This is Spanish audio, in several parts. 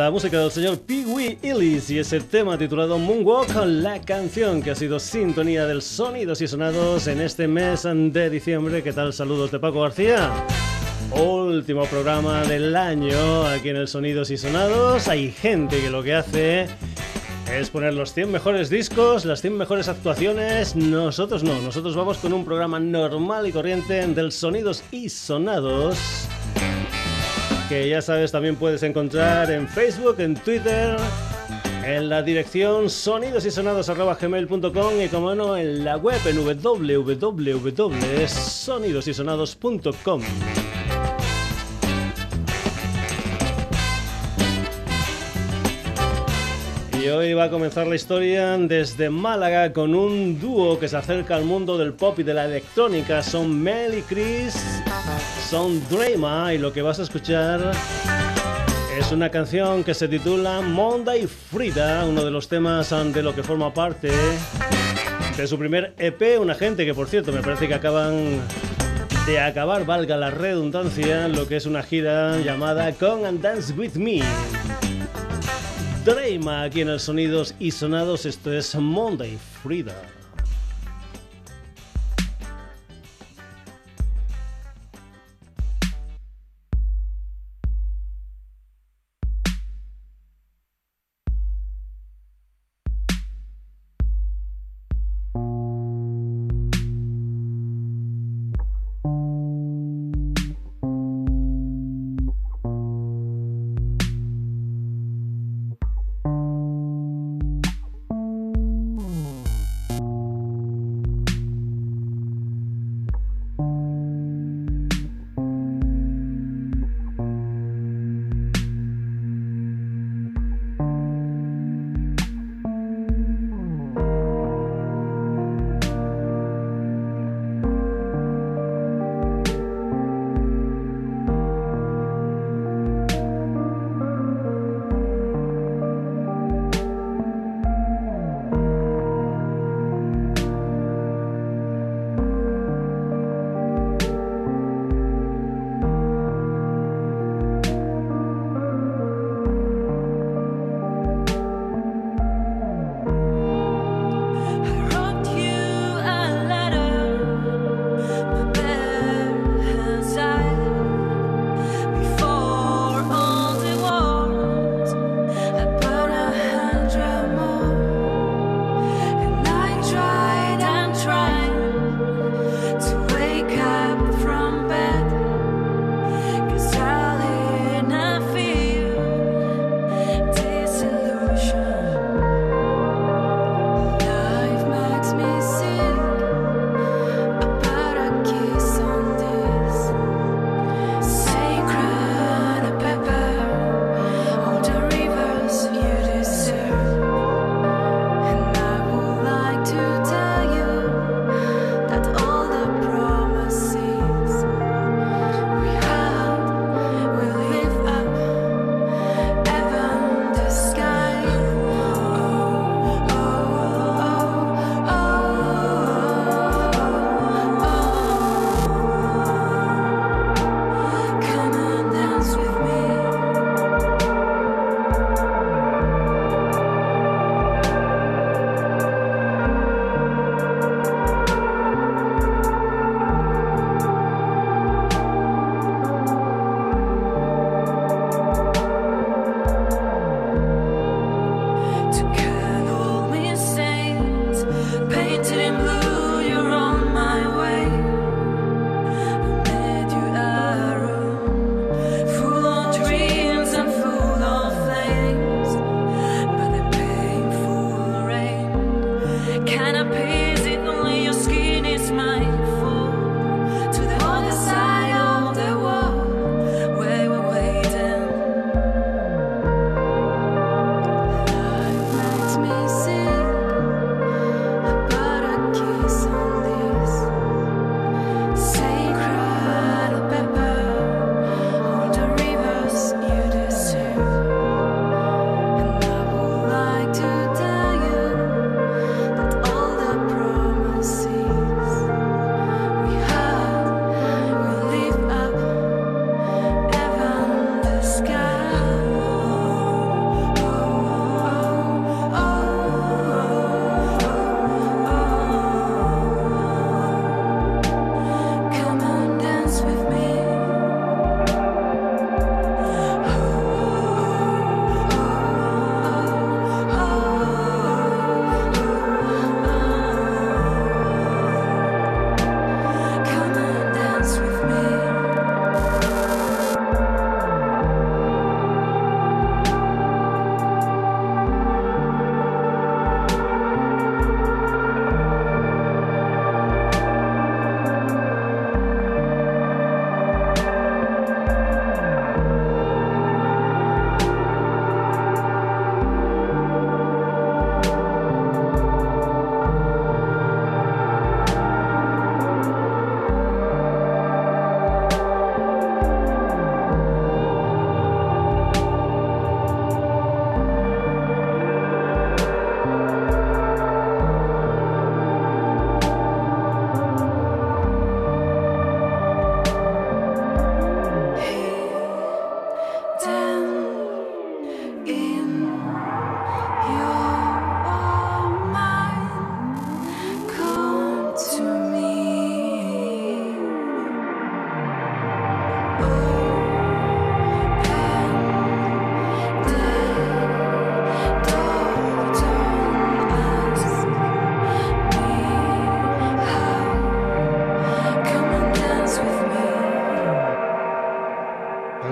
la música del señor Pee Wee Illis y ese tema titulado Moonwalk, la canción que ha sido sintonía del Sonidos y Sonados en este mes de diciembre. ¿Qué tal? Saludos de Paco García. Último programa del año aquí en el Sonidos y Sonados. Hay gente que lo que hace es poner los 100 mejores discos, las 100 mejores actuaciones. Nosotros no, nosotros vamos con un programa normal y corriente del Sonidos y Sonados que ya sabes también puedes encontrar en Facebook, en Twitter, en la dirección sonidosysonados.gmail.com y como no en la web en www.sonidosysonados.com. Y hoy va a comenzar la historia desde Málaga con un dúo que se acerca al mundo del pop y de la electrónica. Son Mel y Chris, son Drama y lo que vas a escuchar es una canción que se titula Monday Frida, uno de los temas de lo que forma parte de su primer EP, una gente que por cierto me parece que acaban de acabar, valga la redundancia, lo que es una gira llamada Come and Dance With Me. Drama aquí en el Sonidos y Sonados. Esto es Monday Frida.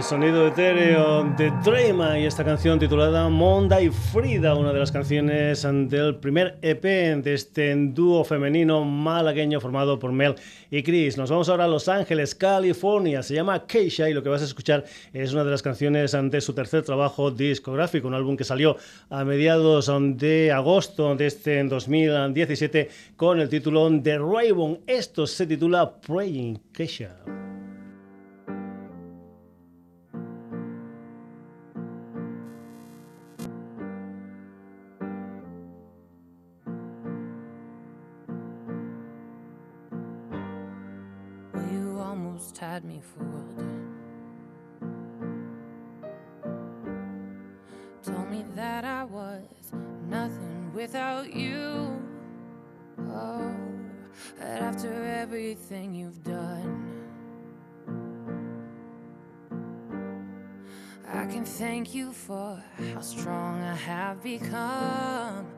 Sonido etéreo de Drema y esta canción titulada Monda y Frida, una de las canciones del primer EP de este dúo femenino malagueño formado por Mel y Chris. Nos vamos ahora a Los Ángeles, California. Se llama Keisha y lo que vas a escuchar es una de las canciones de su tercer trabajo discográfico, un álbum que salió a mediados de agosto de este 2017 con el título The Raven. Esto se titula Praying Keisha. Me fooled. Told me that I was nothing without you. Oh, but after everything you've done, I can thank you for how strong I have become.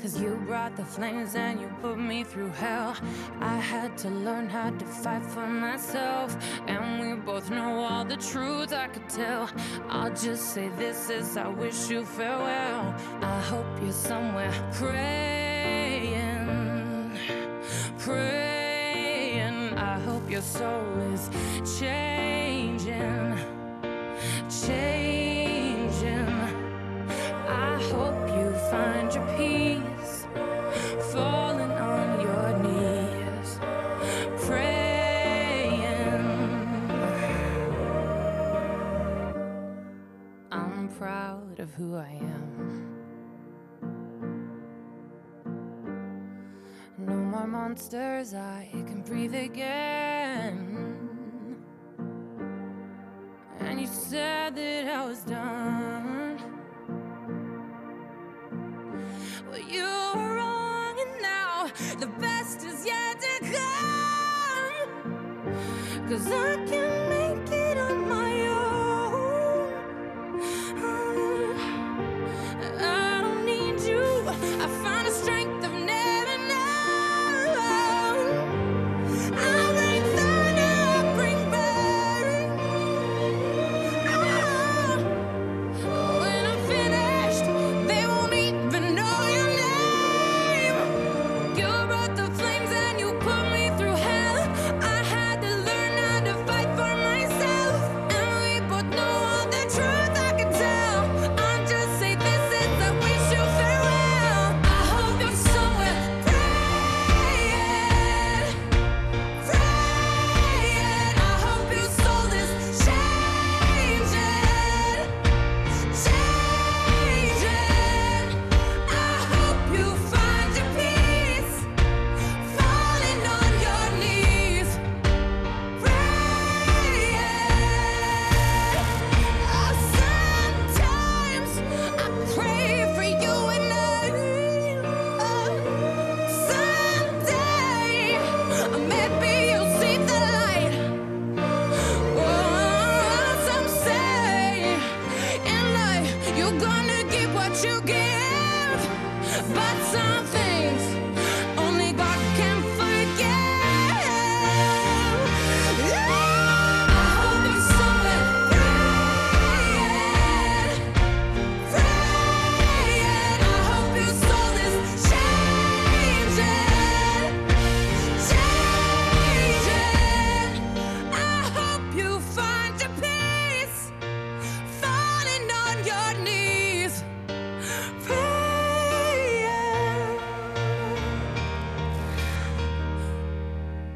Cause you brought the flames and you put me through hell. I had to learn how to fight for myself. And we both know all the truth I could tell. I'll just say this as I wish you farewell. I hope you're somewhere praying, praying. I hope your soul is changing, changing. I hope you find your peace, of who I am. No more monsters, I can breathe again. And you said that I was done. Well, you were wrong, and now the best is yet to come. Cause I can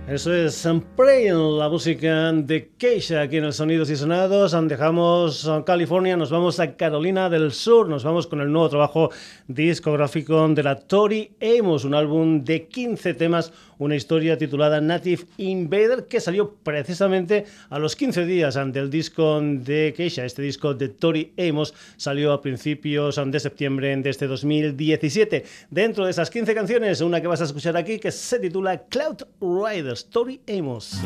Eso es Praying, la música de Keisha aquí en el Sonidos y Sonados. Dejamos California, nos vamos a Carolina del Sur, nos vamos con el nuevo trabajo discográfico de la Tori Amos, un álbum de 15 temas, una historia titulada Native Invader que salió precisamente a los 15 días del disco de Keisha. Este disco de Tori Amos salió a principios de septiembre de este 2017. Dentro de esas 15 canciones, una que vas a escuchar aquí que se titula Cloud Riders, Tori Amos.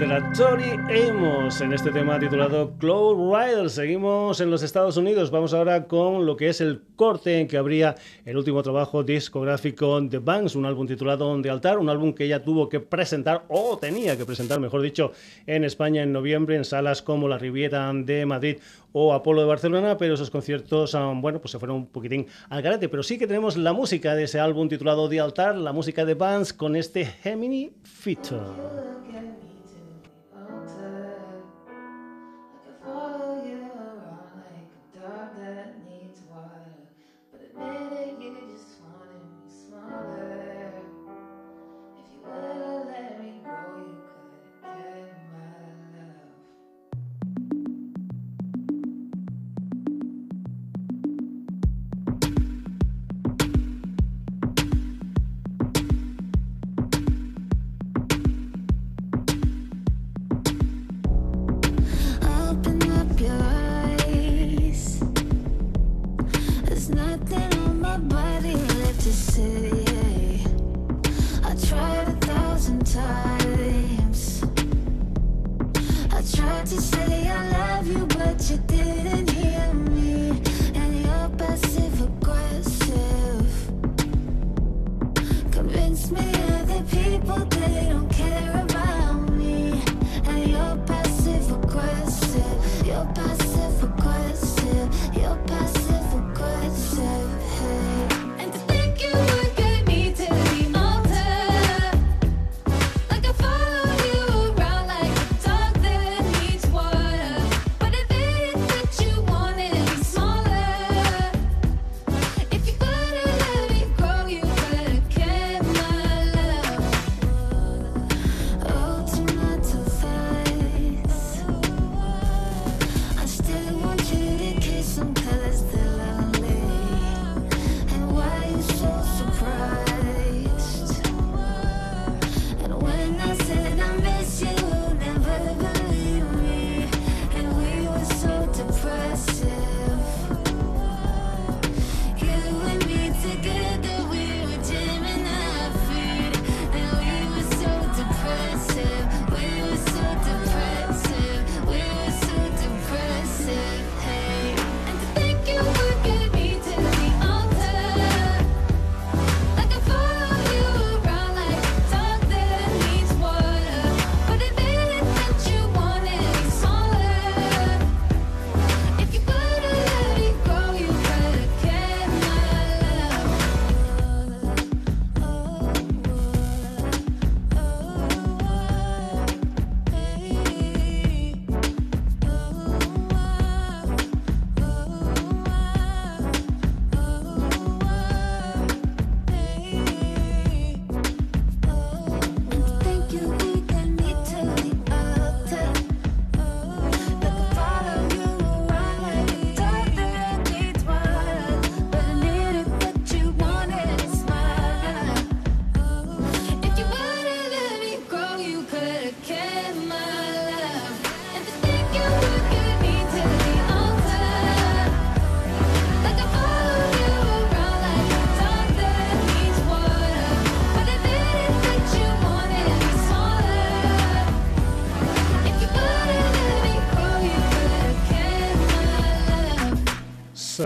De la Tori Amos en este tema titulado Cloud Rider. Seguimos en los Estados Unidos. Vamos ahora con lo que es el corte en que habría el último trabajo discográfico de Banks, un álbum titulado The Altar, un álbum que ella tuvo que presentar o tenía que presentar, mejor dicho, en España en noviembre en salas como la Riviera de Madrid o Apolo de Barcelona, pero esos conciertos, ah, bueno, pues se fueron un poquitín al garete. Pero sí que tenemos la música de ese álbum titulado The Altar, la música de Banks con este Gemini Feature.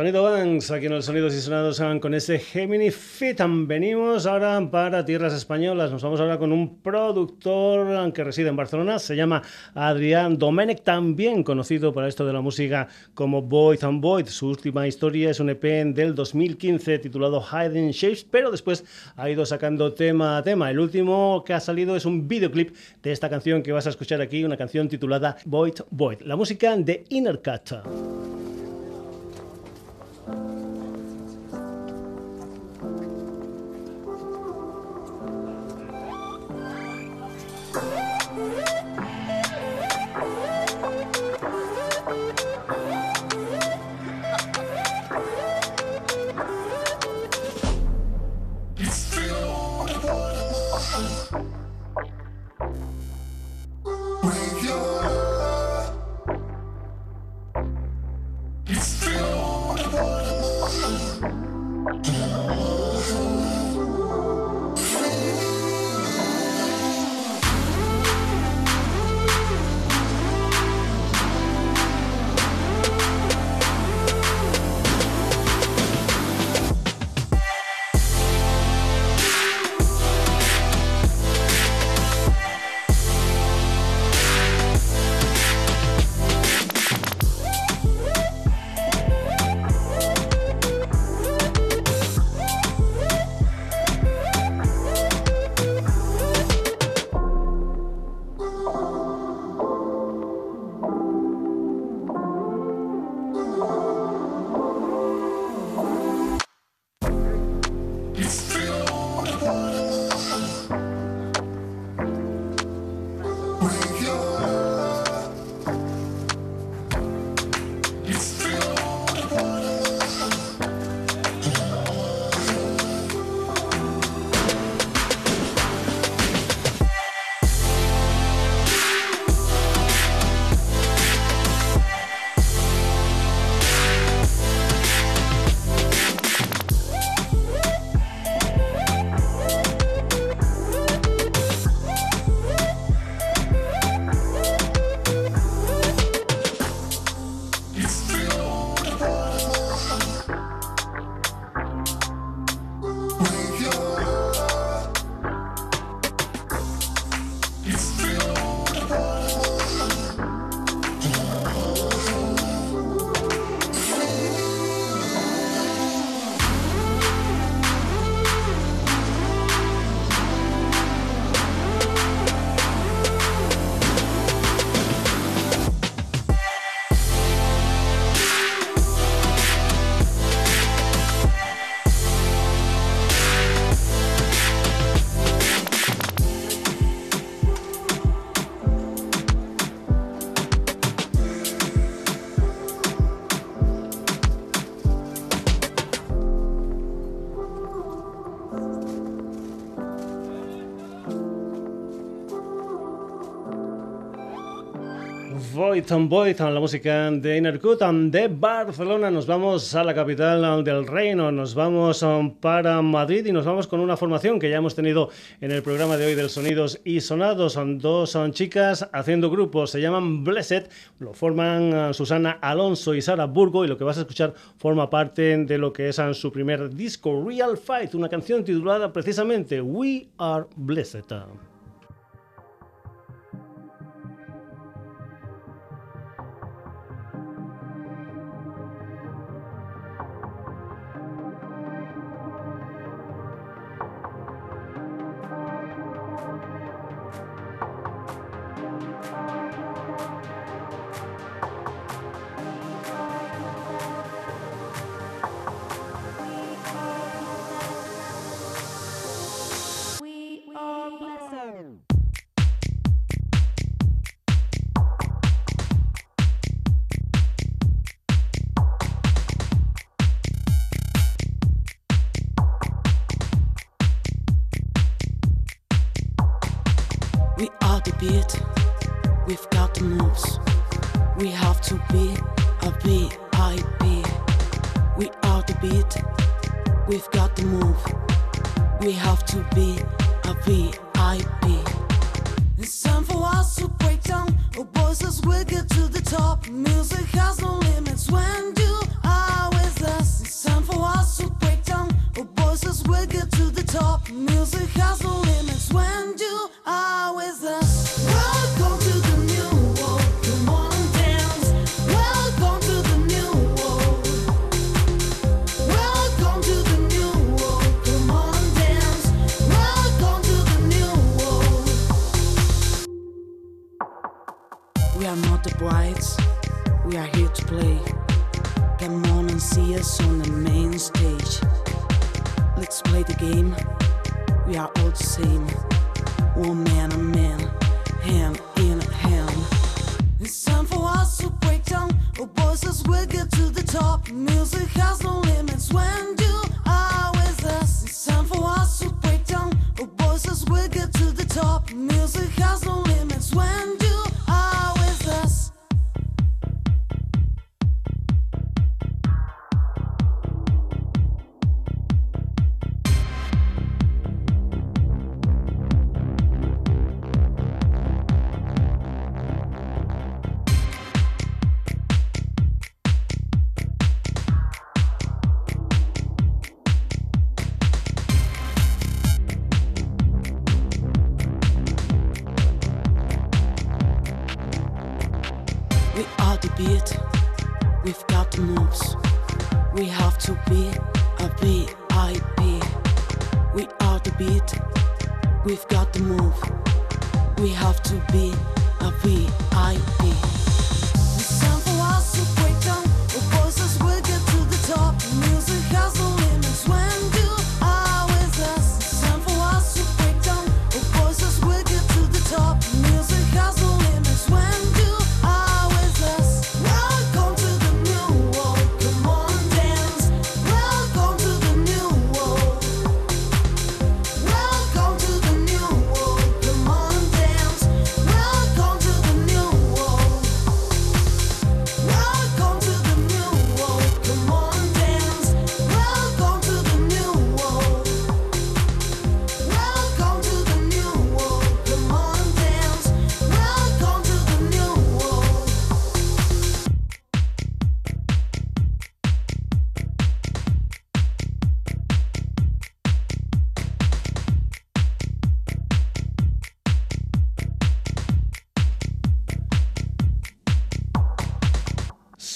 Sonido Banks, aquí en los Sonidos y Sonados con ese Gemini Fit. Venimos ahora para tierras españolas. Nos vamos ahora con un productor que reside en Barcelona. Se llama Adrián Domenech, también conocido para esto de la música como Boyd and Boyd. Su última historia es un EP del 2015 titulado Hiding Shapes, pero después ha ido sacando tema a tema. El último que ha salido es un videoclip de esta canción que vas a escuchar aquí, una canción titulada Boyd Boyd. La música de Inner Cut. Boyd Boyd, la música de Inner de Barcelona. Nos vamos a la capital del reino, nos vamos para Madrid y nos vamos con una formación que ya hemos tenido en el programa de hoy del Sonidos y Sonados. Son dos son chicas haciendo grupos, se llaman Blessed, lo forman uh, Susana Alonso y Sara Burgo y lo que vas a escuchar forma parte de lo que es uh, su primer disco, Real Fight, una canción titulada precisamente We Are Blessed.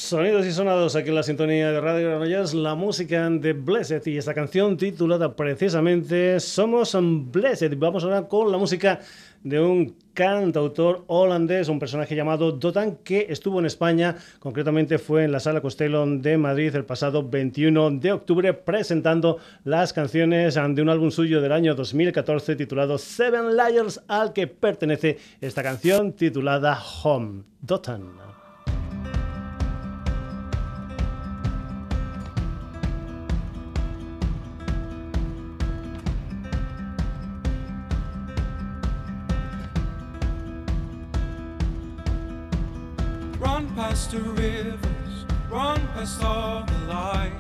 Sonidos y sonados aquí en la sintonía de Radio Granollers, la música de Blessed y esta canción titulada precisamente Somos Blessed. Vamos ahora con la música de un cantautor holandés, un personaje llamado Dotan, que estuvo en España, concretamente fue en la Sala Costello de Madrid el pasado 21 de octubre, presentando las canciones de un álbum suyo del año 2014 titulado Seven Liars, al que pertenece esta canción titulada Home. Dotan. Past the rivers, run past all the light.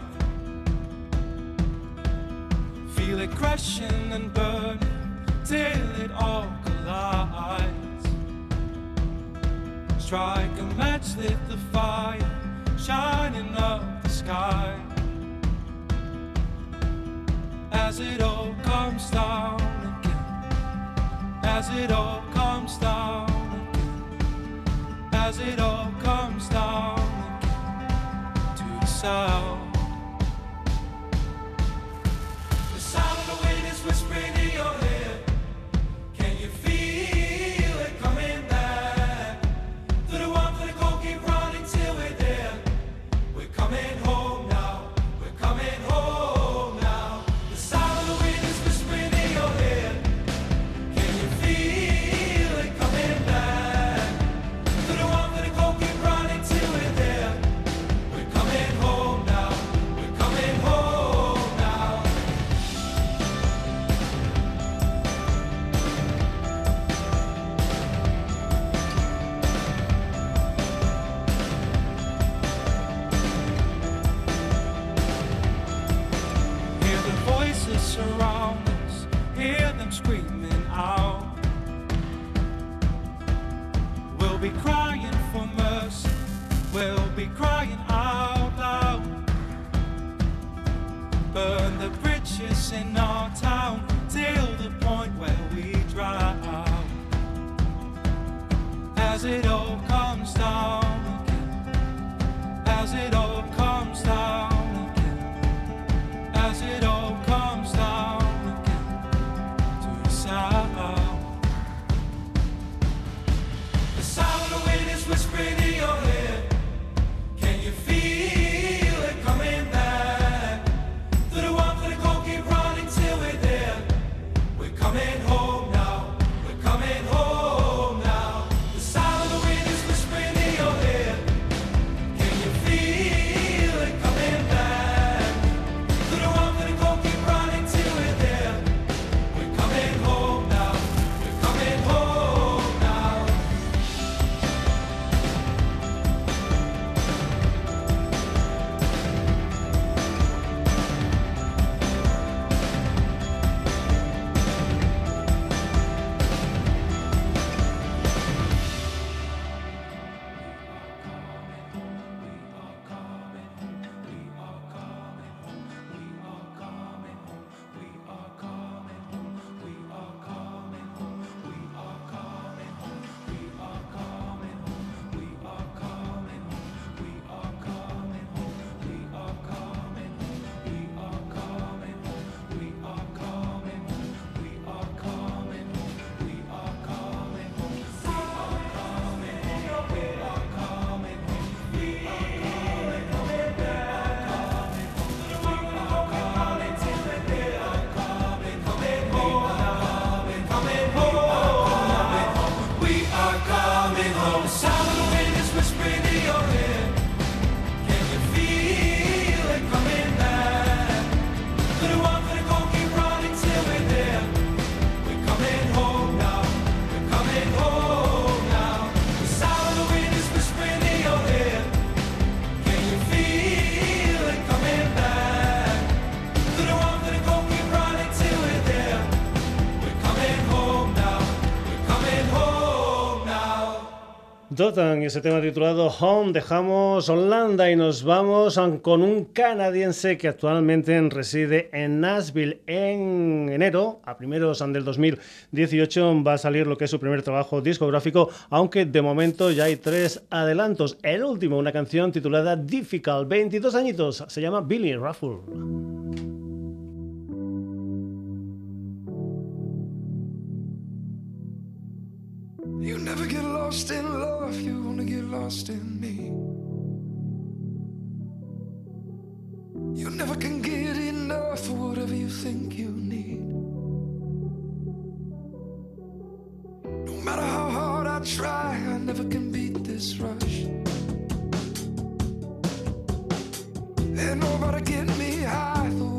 Feel it crashing and burning till it all collides. Strike a match, lit the fire, shining up the sky. As it all comes down again, as it all comes down as it all comes down to the south. Dotan y ese tema titulado Home. Dejamos Holanda y nos vamos con un canadiense que actualmente reside en Nashville. En enero, a primeros del 2018, va a salir lo que es su primer trabajo discográfico, aunque de momento ya hay tres adelantos. El último, una canción titulada Difficult, 22 añitos, se llama Billy Raffle. lost in love, you wanna get lost in me. You never can get enough of whatever you think you need. No matter how hard I try, I never can beat this rush. Ain't nobody get me high.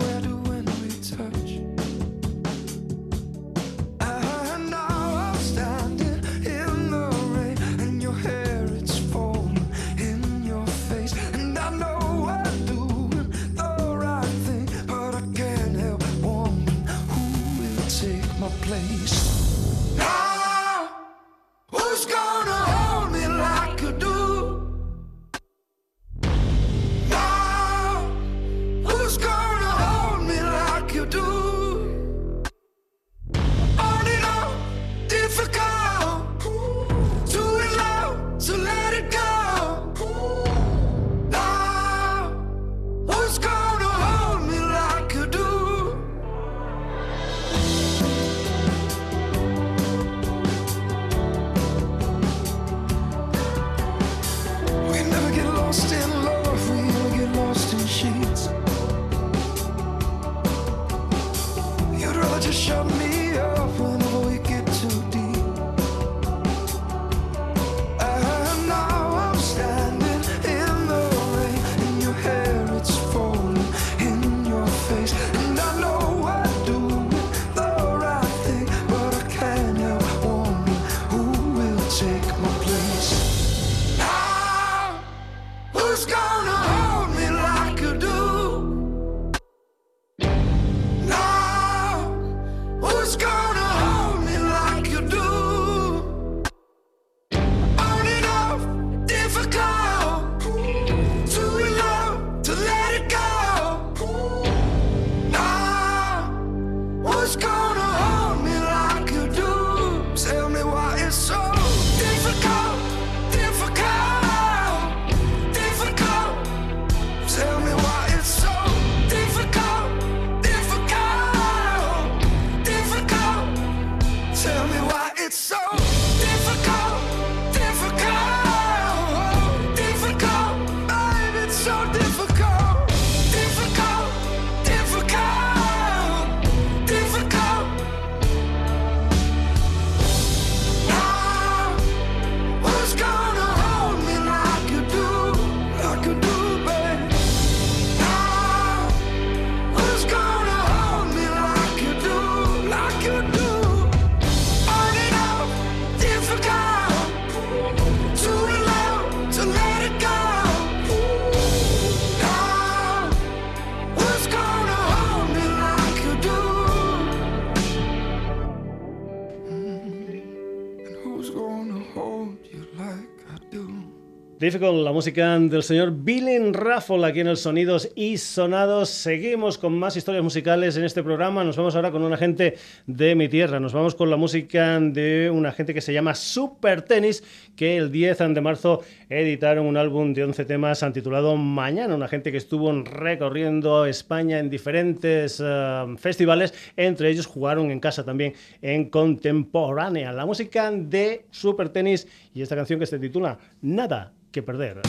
La música del señor Billy Raffle aquí en el Sonidos y Sonados. Seguimos con más historias musicales en este programa. Nos vamos ahora con una gente de mi tierra. Nos vamos con la música de una gente que se llama Super Tennis, que el 10 de marzo editaron un álbum de 11 temas titulado Mañana. Una gente que estuvo recorriendo España en diferentes uh, festivales. Entre ellos jugaron en casa también en Contemporánea. La música de Super Tennis y esta canción que se titula Nada que perder.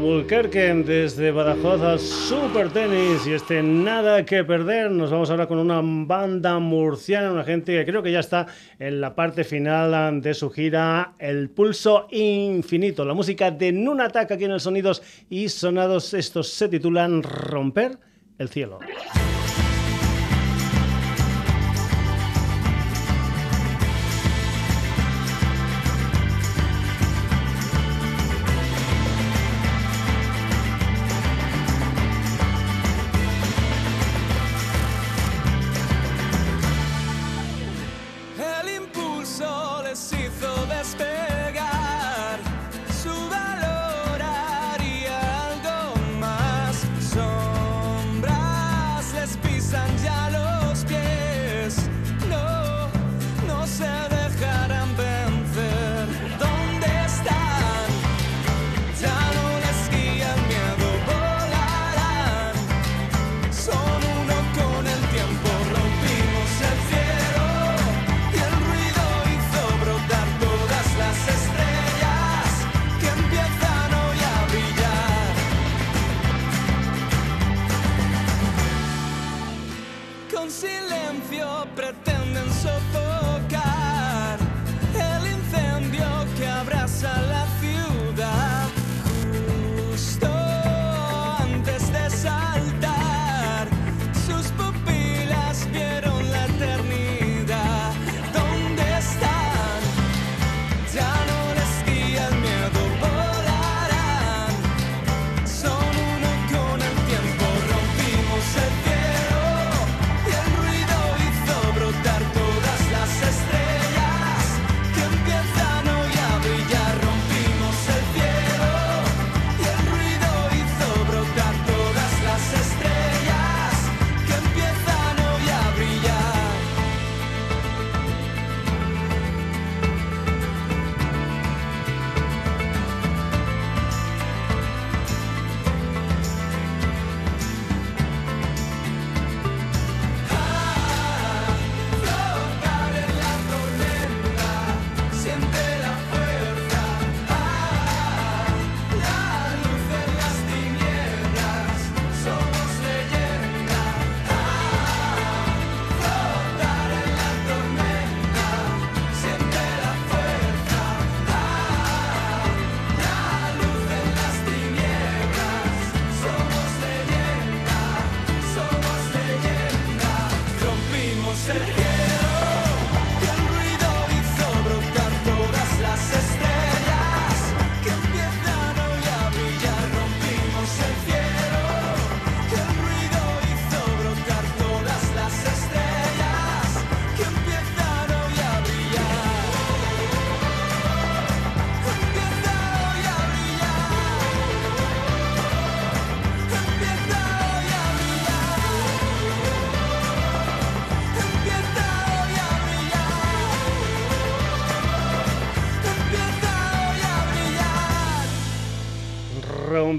Albuquerque, desde Badajoz a Super Tenis y este Nada que Perder. Nos vamos ahora con una banda murciana, una gente que creo que ya está en la parte final de su gira El Pulso Infinito. La música de Nunatak aquí en el Sonidos y Sonados. Estos se titulan Romper el Cielo.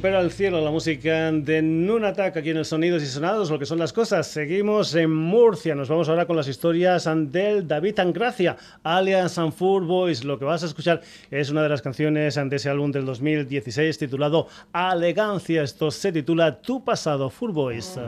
Romper al cielo la música de Nunatak aquí en el Sonidos y Sonados, lo que son las cosas. Seguimos en Murcia, nos vamos ahora con las historias del David Angracia, alias Sanfur Boys. Lo que vas a escuchar es una de las canciones de ese álbum del 2016 titulado Alegancia. Esto se titula Tu pasado, Fur Boys.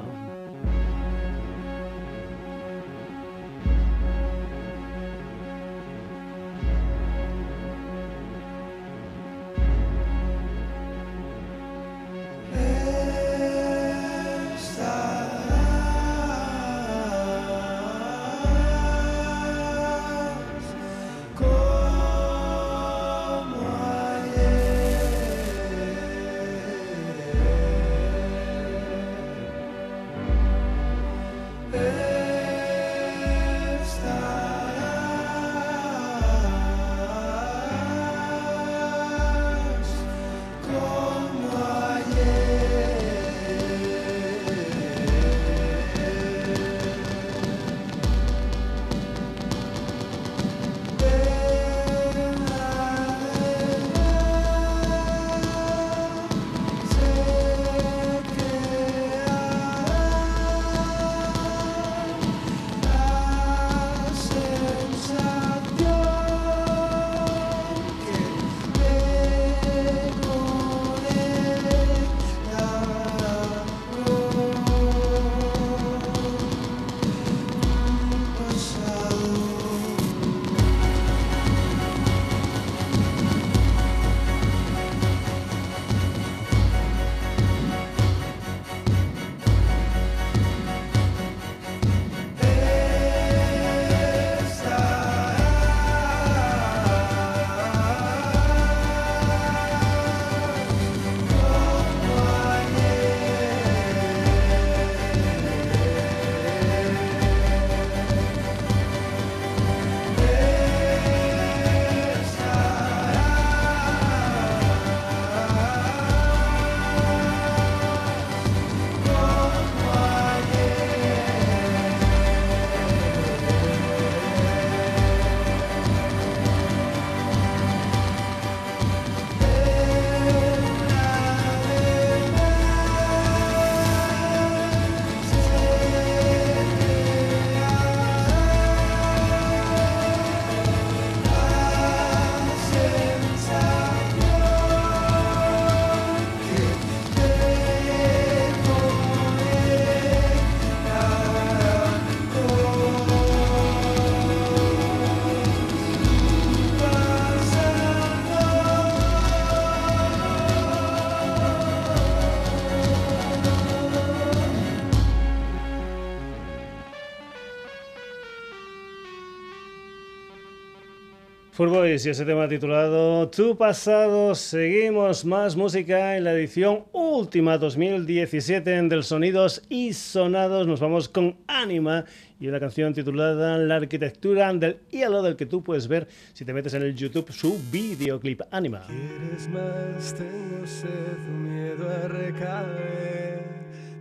Boys y ese tema titulado Tu pasado. Seguimos más música en la edición última 2017 del Sonidos y Sonados. Nos vamos con Anima y una canción titulada La arquitectura del hielo del que tú puedes ver si te metes en el YouTube su videoclip Anima. ¿Quieres más? Tengo sed, miedo a recaer.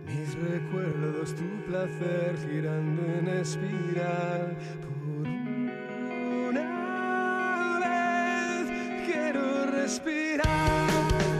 Mis recuerdos, tu placer girando en espiral. Respirar.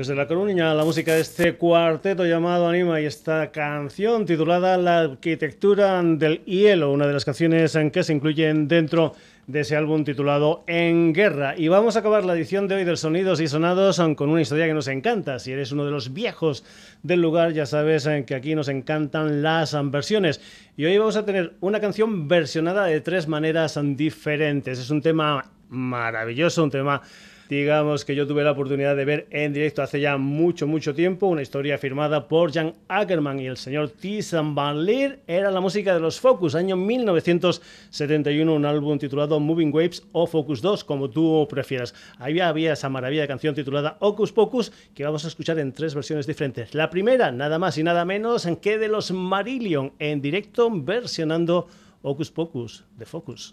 Desde La Coruña, la música de este cuarteto llamado Anima y esta canción titulada La arquitectura del hielo, una de las canciones en que se incluyen dentro de ese álbum titulado En Guerra. Y vamos a acabar la edición de hoy del Sonidos y Sonados con una historia que nos encanta. Si eres uno de los viejos del lugar, ya sabes eh, que aquí nos encantan las versiones. Y hoy vamos a tener una canción versionada de tres maneras diferentes. Es un tema maravilloso, un tema digamos que yo tuve la oportunidad de ver en directo hace ya mucho, mucho tiempo, una historia firmada por Jan Ackerman y el señor Tizan Van Leer, era la música de los Focus, año 1971, un álbum titulado Moving Waves o Focus 2, como tú prefieras. Ahí había esa maravilla de canción titulada Ocus Pocus, que vamos a escuchar en tres versiones diferentes. La primera, nada más y nada menos que de los Marillion, en directo versionando Ocus Pocus de Focus.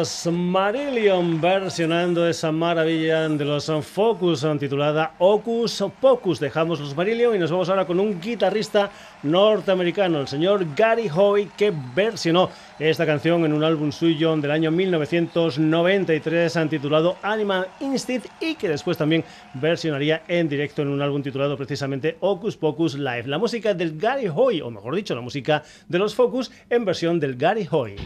Los Marillion versionando esa maravilla de los Focus titulada Ocus Pocus. Dejamos los Marillion y nos vamos ahora con un guitarrista norteamericano, el señor Gary Hoy, que versionó esta canción en un álbum suyo del año 1993 titulado Animal Instinct y que después también versionaría en directo en un álbum titulado precisamente Ocus Pocus Live. La música del Gary Hoy, o mejor dicho, la música de los Focus en versión del Gary Hoy.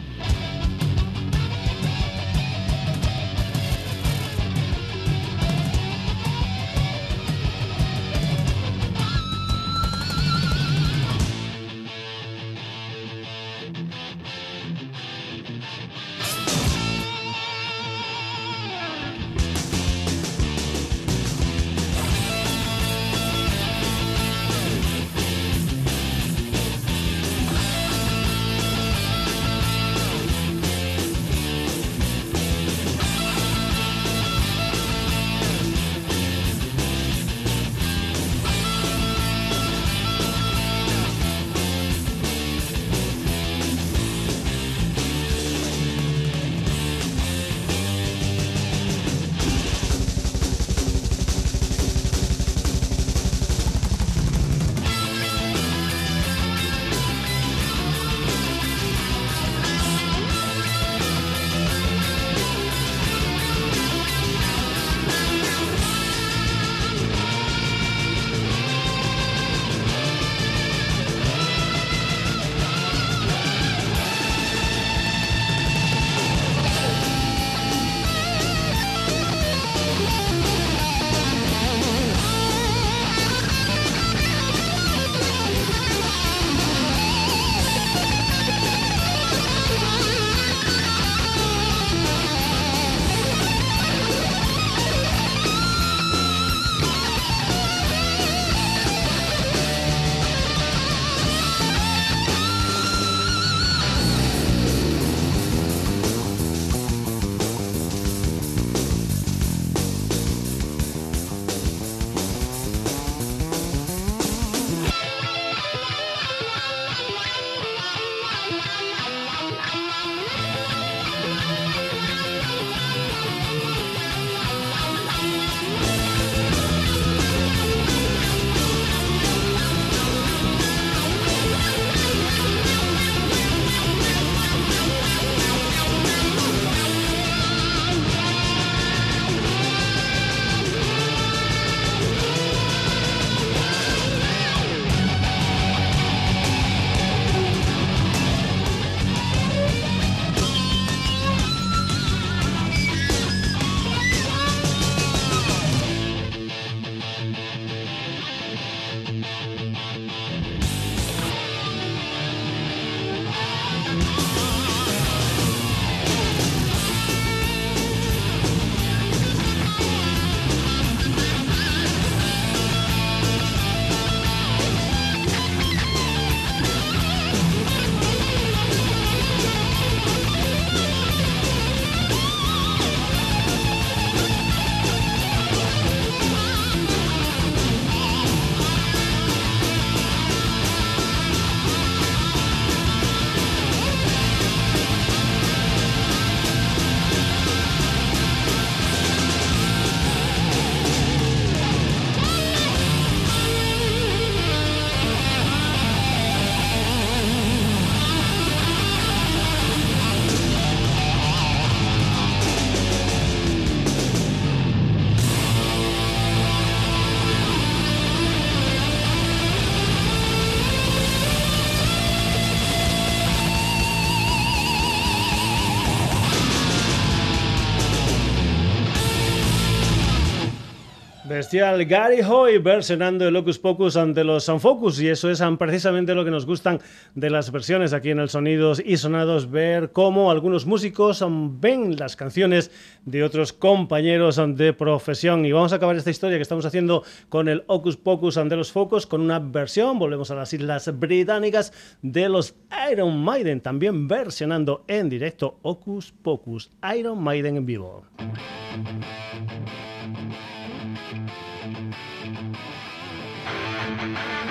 Gary Hoy versionando el Locus Pocus ante los Focus y eso es precisamente lo que nos gustan de las versiones aquí en el Sonidos y Sonados, ver cómo algunos músicos ven las canciones de otros compañeros de profesión. Y vamos a acabar esta historia que estamos haciendo con el Ocus Pocus ante los Focus con una versión, volvemos a las Islas Británicas de los Iron Maiden, también versionando en directo Ocus Pocus, Iron Maiden en vivo.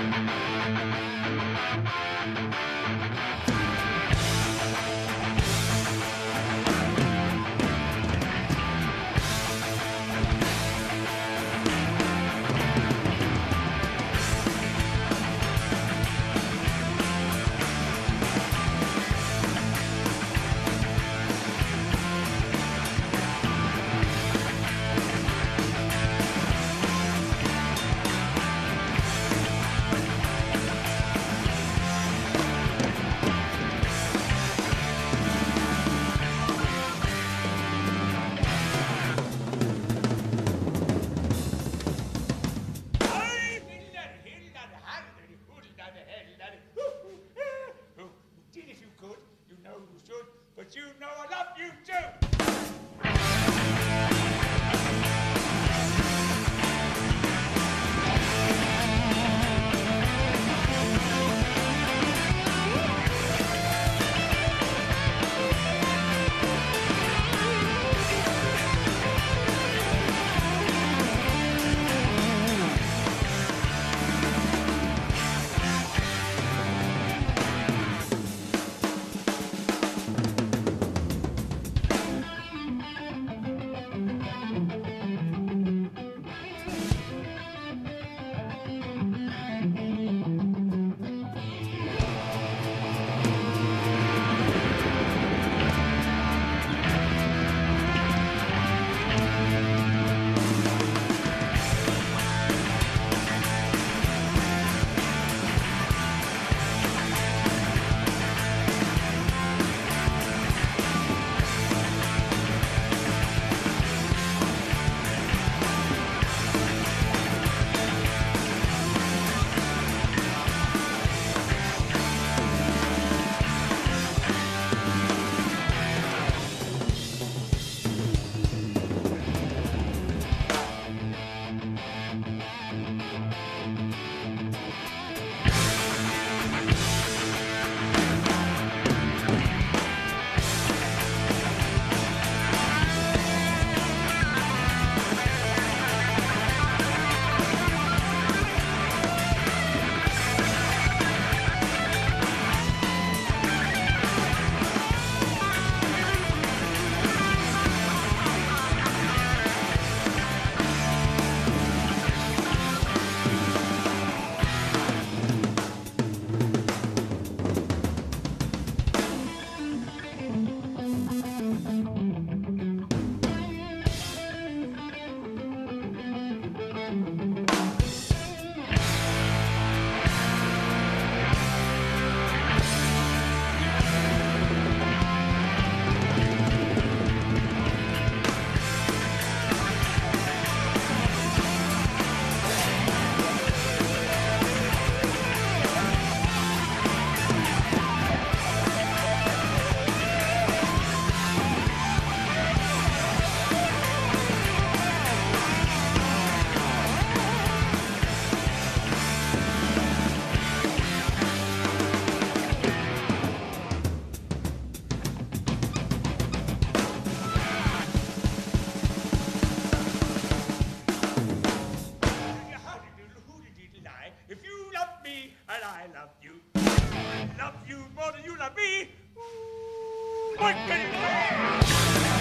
You If you love me and I love you, I love you more than you love me. What can you say?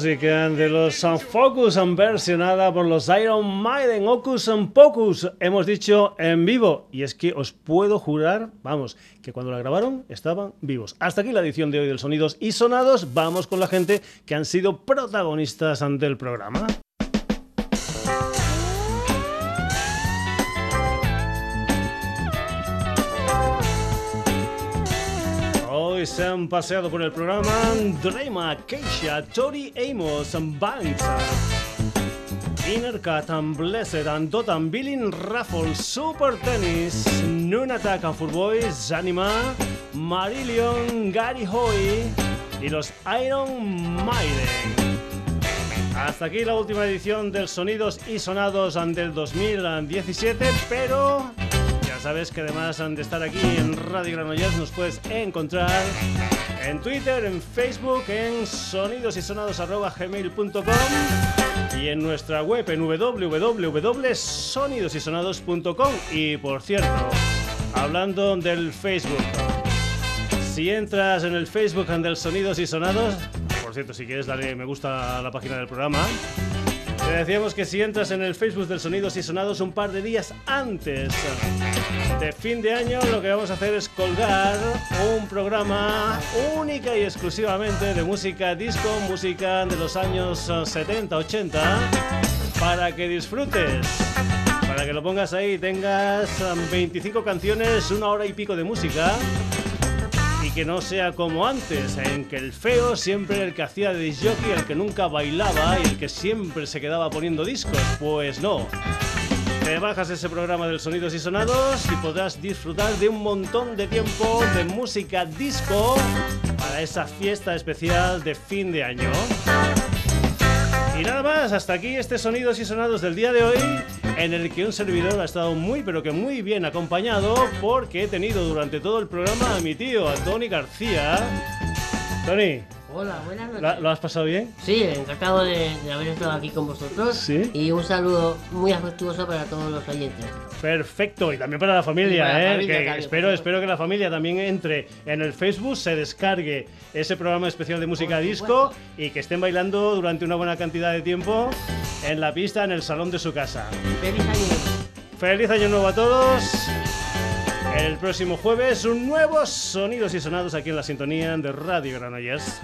Música de los Focus versionada por los Iron Maiden, Ocus Pocus, hemos dicho en vivo. Y es que os puedo jurar, vamos, que cuando la grabaron estaban vivos. Hasta aquí la edición de hoy del Sonidos y Sonados. Vamos con la gente que han sido protagonistas del programa. Se han paseado por el programa Drama, Keisha, Tori Amos, Banks, Innercat, Blessed, Andotan, Billing, Raffle, Super Tennis, Noon Attack, Four Boys, Anima, Marillion, Gary Hoy y los Iron Maiden. Hasta aquí la última edición del Sonidos y Sonados del 2017, pero sabes que además de estar aquí en Radio Granollers nos puedes encontrar en Twitter, en Facebook, en sonidosysonados.gmail.com y en nuestra web en www.sonidosysonados.com y por cierto, hablando del Facebook, si entras en el Facebook del Sonidos y Sonados, por cierto, si quieres darle me gusta a la página del programa. Te decíamos que si entras en el Facebook del Sonidos y Sonados un par de días antes de fin de año, lo que vamos a hacer es colgar un programa única y exclusivamente de música disco, música de los años 70-80, para que disfrutes. Para que lo pongas ahí tengas 25 canciones, una hora y pico de música que no sea como antes, en que el feo siempre era el que hacía de disjockey, el que nunca bailaba y el que siempre se quedaba poniendo discos. Pues no. Te bajas ese programa del Sonidos y Sonados y podrás disfrutar de un montón de tiempo de música disco para esa fiesta especial de fin de año. Y nada más, hasta aquí este Sonidos y Sonados del día de hoy, en el que un servidor ha estado muy pero que muy bien acompañado porque he tenido durante todo el programa a mi tío, a Tony García. Tony, Hola, buenas noches. ¿la- ¿lo has pasado bien? Sí, encantado de, de haber estado aquí con vosotros. Sí. Y un saludo muy afectuoso para todos los oyentes. Perfecto, y también para la familia, la ¿eh? familia que también, espero, espero que la familia también entre en el Facebook, se descargue ese programa especial de música Por disco y que estén bailando durante una buena cantidad de tiempo en la pista, en el salón de su casa. ¡Feliz año! Feliz año nuevo a todos. El próximo jueves, un nuevo Sonidos y Sonados aquí en la sintonía de Radio Granollers.